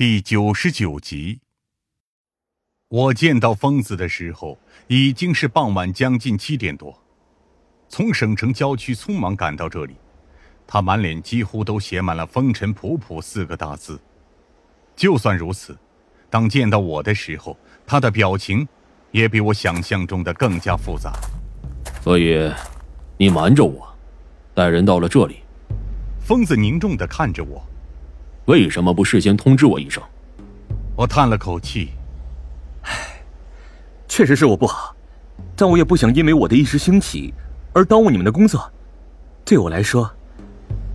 第九十九集。我见到疯子的时候，已经是傍晚将近七点多。从省城郊区匆忙赶到这里，他满脸几乎都写满了“风尘仆仆”四个大字。就算如此，当见到我的时候，他的表情也比我想象中的更加复杂。所以，你瞒着我，带人到了这里。疯子凝重的看着我，为什么不事先通知我一声？我叹了口气，唉，确实是我不好，但我也不想因为我的一时兴起而耽误你们的工作。对我来说，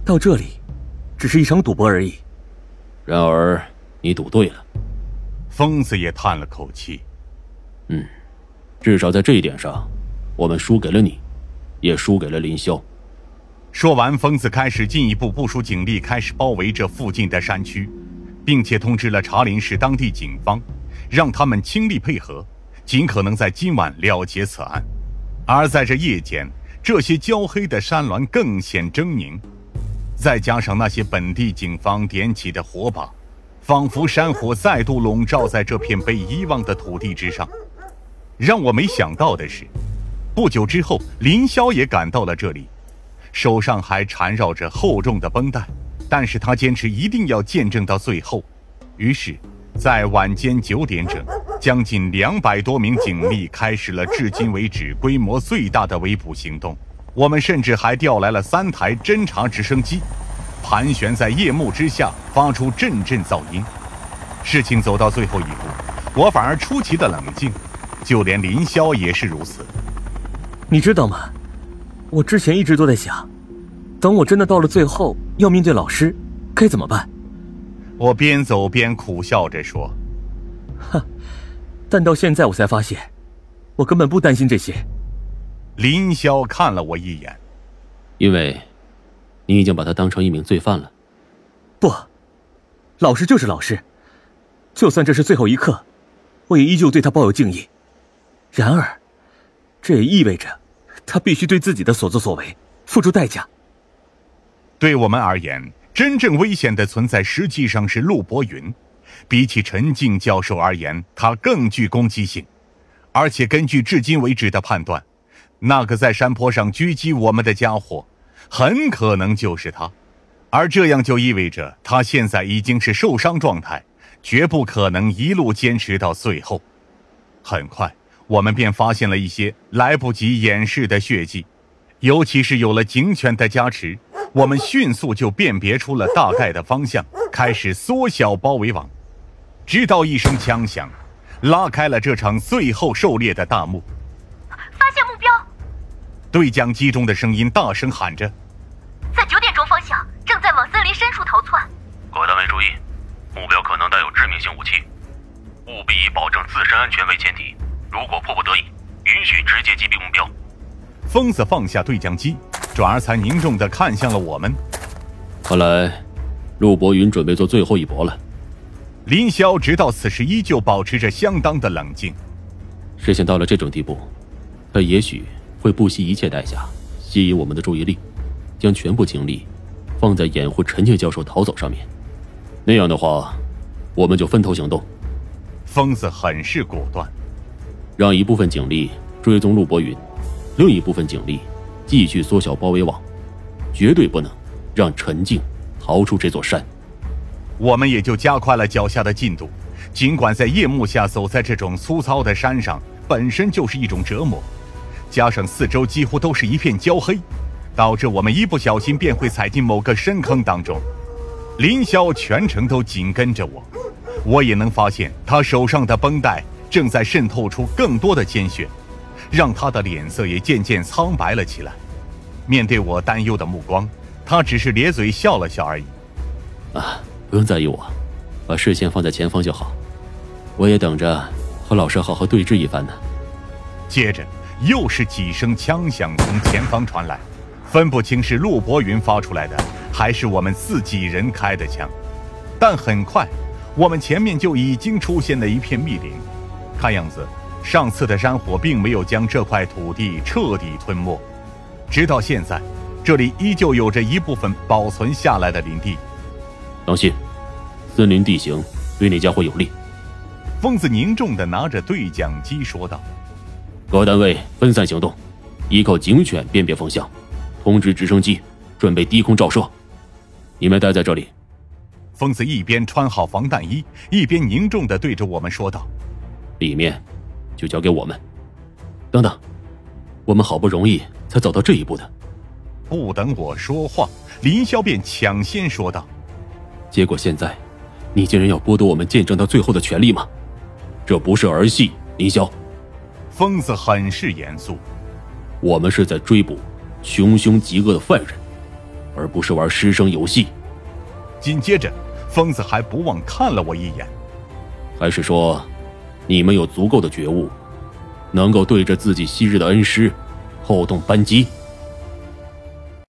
到这里只是一场赌博而已。然而，你赌对了。疯子也叹了口气，嗯，至少在这一点上，我们输给了你，也输给了林霄。说完，疯子开始进一步部署警力，开始包围这附近的山区，并且通知了茶林市当地警方，让他们倾力配合，尽可能在今晚了结此案。而在这夜间，这些焦黑的山峦更显狰狞，再加上那些本地警方点起的火把，仿佛山火再度笼罩在这片被遗忘的土地之上。让我没想到的是，不久之后，林霄也赶到了这里。手上还缠绕着厚重的绷带，但是他坚持一定要见证到最后。于是，在晚间九点整，将近两百多名警力开始了至今为止规模最大的围捕行动。我们甚至还调来了三台侦察直升机，盘旋在夜幕之下，发出阵阵噪音。事情走到最后一步，我反而出奇的冷静，就连林霄也是如此。你知道吗？我之前一直都在想，等我真的到了最后要面对老师，该怎么办？我边走边苦笑着说：“哼，但到现在我才发现，我根本不担心这些。”林霄看了我一眼，因为，你已经把他当成一名罪犯了。不，老师就是老师，就算这是最后一刻，我也依旧对他抱有敬意。然而，这也意味着。他必须对自己的所作所为付出代价。对我们而言，真正危险的存在实际上是陆博云。比起陈静教授而言，他更具攻击性。而且根据至今为止的判断，那个在山坡上狙击我们的家伙，很可能就是他。而这样就意味着他现在已经是受伤状态，绝不可能一路坚持到最后。很快。我们便发现了一些来不及掩饰的血迹，尤其是有了警犬的加持，我们迅速就辨别出了大概的方向，开始缩小包围网，直到一声枪响，拉开了这场最后狩猎的大幕。发现目标！对讲机中的声音大声喊着：“在九点钟方向，正在往森林深处逃窜。”各位单位注意，目标可能带有致命性武器，务必以保证自身安全为前提。如果迫不得已，允许直接击毙目标。疯子放下对讲机，转而才凝重地看向了我们。看来，陆博云准备做最后一搏了。林霄直到此时依旧保持着相当的冷静。事情到了这种地步，他也许会不惜一切代价吸引我们的注意力，将全部精力放在掩护陈静教授逃走上面。那样的话，我们就分头行动。疯子很是果断。让一部分警力追踪陆博云，另一部分警力继续缩小包围网，绝对不能让陈静逃出这座山。我们也就加快了脚下的进度。尽管在夜幕下走在这种粗糙的山上本身就是一种折磨，加上四周几乎都是一片焦黑，导致我们一不小心便会踩进某个深坑当中。林霄全程都紧跟着我，我也能发现他手上的绷带。正在渗透出更多的鲜血，让他的脸色也渐渐苍白了起来。面对我担忧的目光，他只是咧嘴笑了笑而已。啊，不用在意我，把视线放在前方就好。我也等着和老师好好对峙一番呢。接着又是几声枪响从前方传来，分不清是陆博云发出来的，还是我们自己人开的枪。但很快，我们前面就已经出现了一片密林。看样子，上次的山火并没有将这块土地彻底吞没，直到现在，这里依旧有着一部分保存下来的林地。当心，森林地形对那家伙有利？疯子凝重的拿着对讲机说道：“各单位分散行动，依靠警犬辨别方向，通知直升机准备低空照射。你们待在这里。”疯子一边穿好防弹衣，一边凝重的对着我们说道：“里面就交给我们。等等，我们好不容易才走到这一步的。”不等我说话，林霄便抢先说道：“结果现在，你竟然要剥夺我们见证到最后的权利吗？这不是儿戏，林霄。”疯子很是严肃：“我们是在追捕穷凶极恶的犯人，而不是玩师生游戏。”紧接着。疯子还不忘看了我一眼，还是说，你们有足够的觉悟，能够对着自己昔日的恩师，扣动扳机？